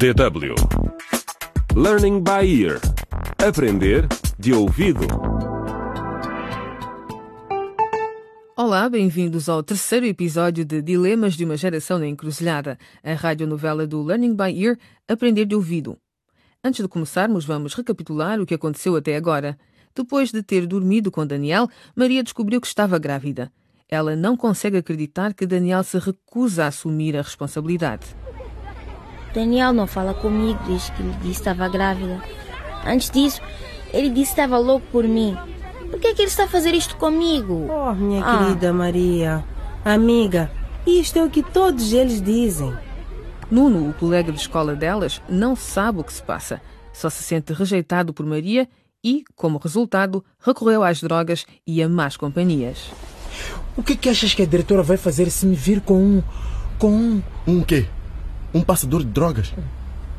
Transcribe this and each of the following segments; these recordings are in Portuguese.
DW Learning by Ear Aprender de ouvido. Olá, bem-vindos ao terceiro episódio de Dilemas de uma Geração na Encruzilhada, a radionovela do Learning by Ear Aprender de Ouvido. Antes de começarmos, vamos recapitular o que aconteceu até agora. Depois de ter dormido com Daniel, Maria descobriu que estava grávida. Ela não consegue acreditar que Daniel se recusa a assumir a responsabilidade. Daniel não fala comigo desde que lhe disse que estava grávida. Antes disso, ele disse que estava louco por mim. Por que, é que ele está a fazer isto comigo? Oh, minha Ah. querida Maria, amiga, isto é o que todos eles dizem. Nuno, o colega de escola delas, não sabe o que se passa. Só se sente rejeitado por Maria e, como resultado, recorreu às drogas e a más companhias. O que, que achas que a diretora vai fazer se me vir com um. com um. Um quê? Um passador de drogas?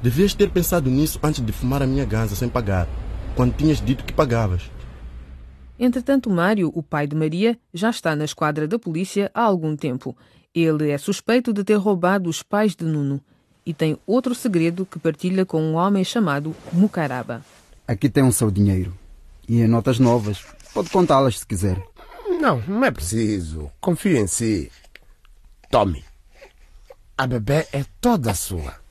Devias ter pensado nisso antes de fumar a minha ganza sem pagar, quando tinhas dito que pagavas. Entretanto, Mário, o pai de Maria, já está na esquadra da polícia há algum tempo. Ele é suspeito de ter roubado os pais de Nuno e tem outro segredo que partilha com um homem chamado Mucaraba. Aqui tem o seu dinheiro. E em notas novas. Pode contá-las se quiser. Não, não é preciso. Confie em si. Tome. A bebê é toda sua.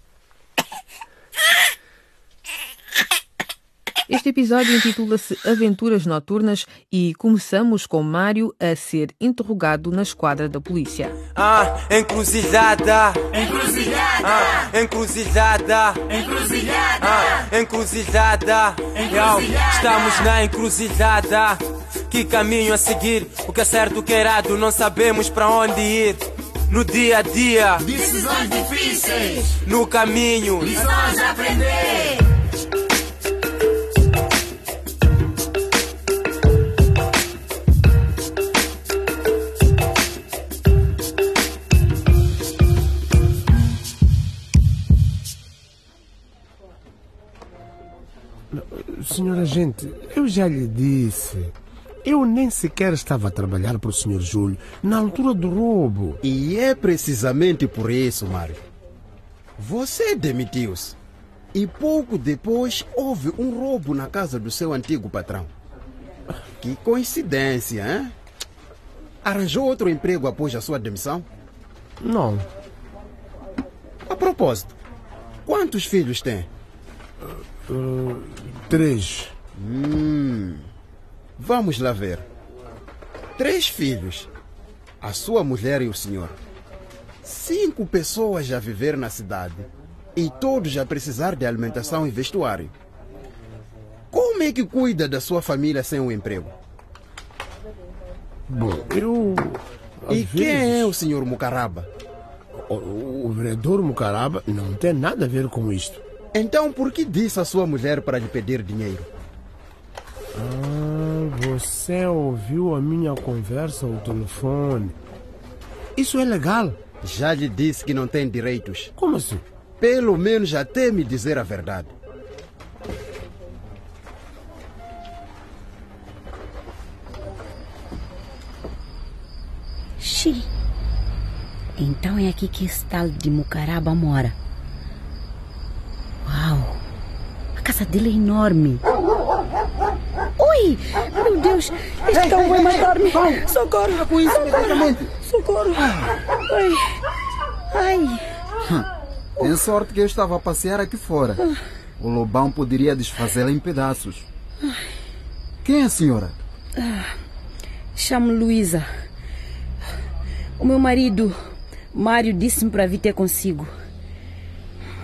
Este episódio intitula-se Aventuras Noturnas e começamos com Mário a ser interrogado na esquadra da polícia. Ah, encruzilhada. Encruzilhada. Ah, encruzilhada. Encruzilhada. Ah, encruzilhada. Yo, estamos na encruzilhada. Que caminho a seguir? O que é certo, o que é errado, não sabemos para onde ir. No dia a dia, Decisões difíceis, no caminho. lições a aprender. Senhor agente, eu já lhe disse. Eu nem sequer estava a trabalhar para o Sr. Júlio na altura do roubo. E é precisamente por isso, Mário. Você demitiu-se. E pouco depois houve um roubo na casa do seu antigo patrão. Que coincidência, hein? Arranjou outro emprego após a sua demissão? Não, A propósito, quantos filhos tem? três. Hum, vamos lá ver. Três filhos. A sua mulher e o senhor. Cinco pessoas já viver na cidade. E todos já precisar de alimentação e vestuário. Como é que cuida da sua família sem um emprego? Bom, eu. E às quem é vezes, o senhor Mucaraba? o, o vereador Mucaraba não tem nada a ver com isto. Então por que disse à sua mulher para lhe pedir dinheiro? Ah, você ouviu a minha conversa ao telefone. Isso é legal. Já lhe disse que não tem direitos. Como assim? Pelo menos até me dizer a verdade. Xi. Então é aqui que esse tal de Mucaraba mora. Uau! A casa dele é enorme. Ui! Meu Deus! Este cão vai matar-me! Socorro! Com isso, imediatamente. Socorro! Ai! Ai! Tem sorte que eu estava a passear aqui fora. O lobão poderia desfazê-la em pedaços. Quem é a senhora? Chamo Luísa. O meu marido, Mário, disse-me para vir ter consigo.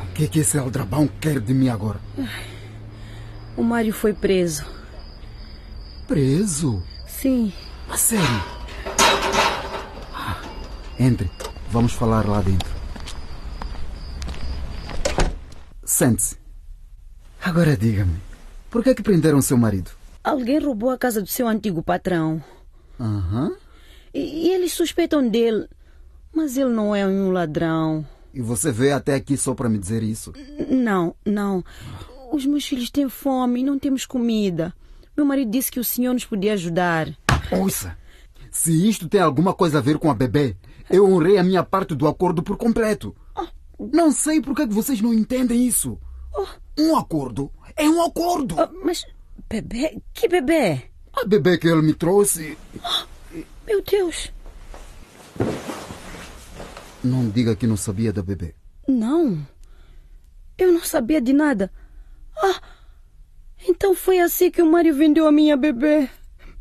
O que, é que esse aldrabão quer de mim agora? O Mário foi preso. Preso? Sim. A sério? Ah, Entre, vamos falar lá dentro. Sente-se. Agora diga-me, por que é que prenderam seu marido? Alguém roubou a casa do seu antigo patrão. Aham. E, e eles suspeitam dele. Mas ele não é um ladrão. E você veio até aqui só para me dizer isso? Não, não. Os meus filhos têm fome e não temos comida. Meu marido disse que o senhor nos podia ajudar. Ouça, se isto tem alguma coisa a ver com a bebê, eu honrei a minha parte do acordo por completo. Não sei por que é vocês não entendem isso. Um acordo é um acordo. Oh, mas, bebê? Que bebê? A bebê que ele me trouxe. Meu Deus. Não diga que não sabia da bebê. Não. Eu não sabia de nada. Ah, então foi assim que o Mário vendeu a minha bebê.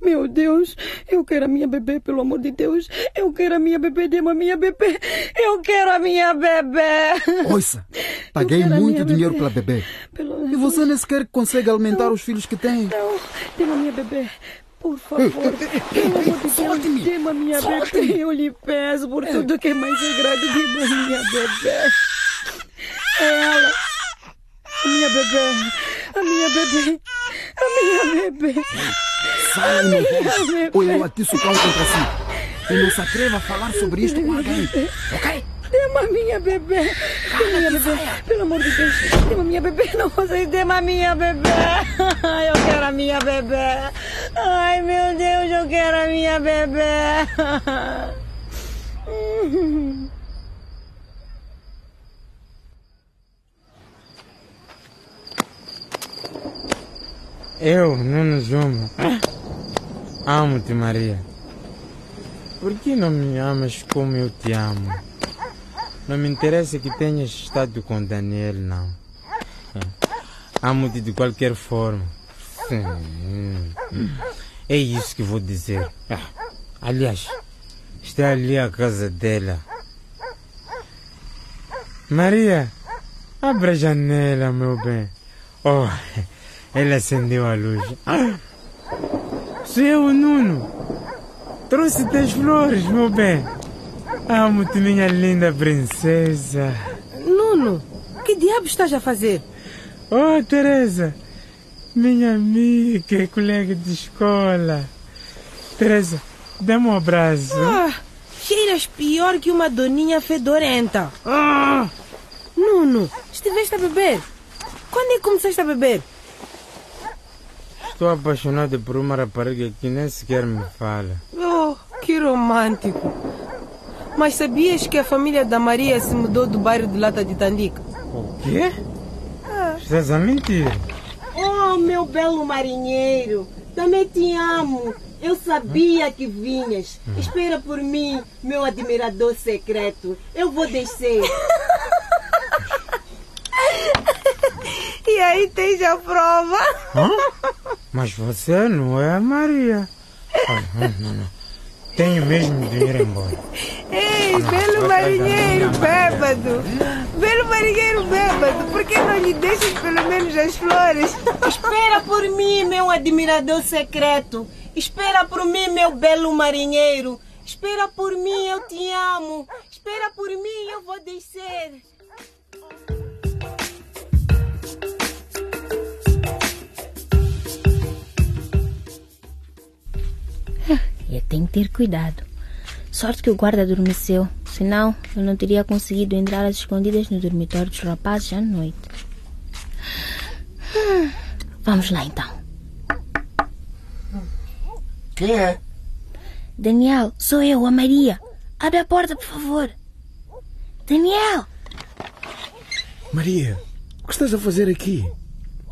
Meu Deus, eu quero a minha bebê, pelo amor de Deus. Eu quero a minha bebê, dê a minha bebê. Eu quero a minha bebê. Ouça, paguei muito dinheiro bebê. pela bebê. Pelo... E você nem sequer consegue alimentar não. os filhos que tem. Não, dê a minha bebê. Por favor, pelo amor de Deus, dê a minha bebê. Eu lhe peço por tudo que é mais sagrado, dê a minha bebê. É ela. Minha bebê. A minha bebê. A minha bebê. Sai, meu Deus. Ou eu atiço o pau contra si. E não se atreva a falar sobre isto com alguém. Ok? Dê-me a minha bebê. Dê-me a minha bebê. Pelo amor de Deus. Dê-me a minha bebê. Não vocês dê-me a minha bebê. Eu quero a minha bebê. Ai, meu Deus, eu quero a minha bebê. Eu, Nuno Juma, amo-te, Maria. Por que não me amas como eu te amo? Não me interessa que tenhas estado com Daniel, não. Amo-te de qualquer forma. É isso que vou dizer. Aliás, está ali a casa dela. Maria, abra a janela, meu bem. Oh, ele acendeu a luz. Ah, sou eu, Nuno. Trouxe-te as flores, meu bem. Amo-te, minha linda princesa. Nuno, que diabo estás a fazer? Oh, Teresa, minha amiga e colega de escola. Teresa, dá-me um abraço. Ah, cheiras pior que uma doninha fedorenta. Ah. Nuno, estiveste a beber? Quando é que começaste a beber? Estou apaixonado por uma rapariga que nem sequer me fala. Oh, que romântico. Mas sabias que a família da Maria se mudou do bairro de Lata de Tandica? O quê? Ah. Estás a mentir? Oh, meu belo marinheiro, também te amo. Eu sabia que vinhas. Espera por mim, meu admirador secreto. Eu vou descer. e aí tens a prova. Hã? Mas você não é a Maria. Ah, não, não, não. Tenho mesmo de ir embora. Ei, belo marinheiro bêbado! Belo marinheiro bêbado, por que não lhe deixas pelo menos as flores? Espera por mim, meu admirador secreto. Espera por mim, meu belo marinheiro. Espera por mim, eu te amo. Espera por mim, eu vou descer. Eu tenho que ter cuidado. Sorte que o guarda adormeceu, senão eu não teria conseguido entrar às escondidas no dormitório dos rapazes à noite. Hum, vamos lá então. Quem é? Daniel, sou eu, a Maria. Abre a porta, por favor. Daniel! Maria, o que estás a fazer aqui?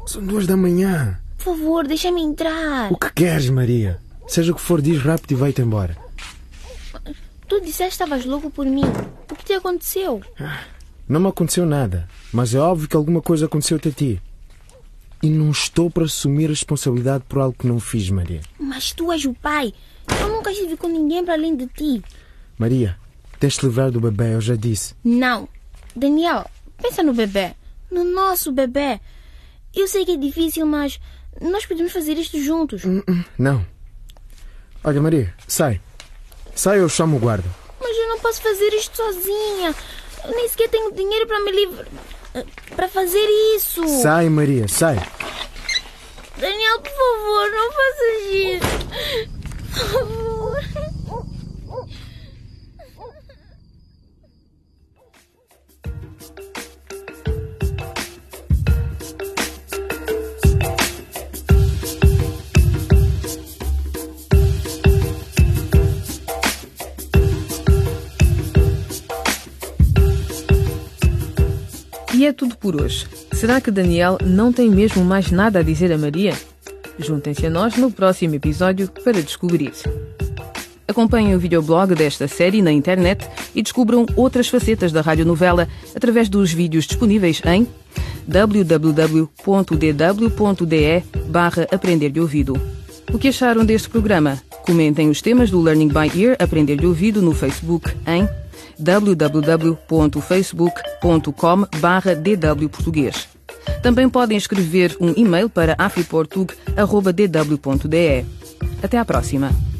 São duas da manhã. Por favor, deixa-me entrar. O que queres, Maria? Seja o que for, diz rápido e vai-te embora. Tu disseste que estavas louco por mim. O que te aconteceu? Não me aconteceu nada, mas é óbvio que alguma coisa aconteceu-te a ti. E não estou para assumir a responsabilidade por algo que não fiz, Maria. Mas tu és o pai. Eu nunca estive com ninguém para além de ti. Maria, tens de livrar do bebê, eu já disse. Não. Daniel, pensa no bebê. No nosso bebê. Eu sei que é difícil, mas nós podemos fazer isto juntos. Hum, hum, não. Olha, Maria, sai. Sai ou chamo o guarda. Mas eu não posso fazer isto sozinha. Eu nem sequer tenho dinheiro para me livrar. para fazer isso. Sai, Maria, sai. Daniel, por favor, não faças isso. E é tudo por hoje. Será que Daniel não tem mesmo mais nada a dizer a Maria? Juntem-se a nós no próximo episódio para descobrir. Acompanhem o videoblog desta série na internet e descubram outras facetas da radionovela através dos vídeos disponíveis em www.dw.de barra Aprender de Ouvido. O que acharam deste programa? Comentem os temas do Learning by Ear Aprender de Ouvido no Facebook em www.facebook.com barra DW Português. Também podem escrever um e-mail para afiportug.dw.de. Até à próxima!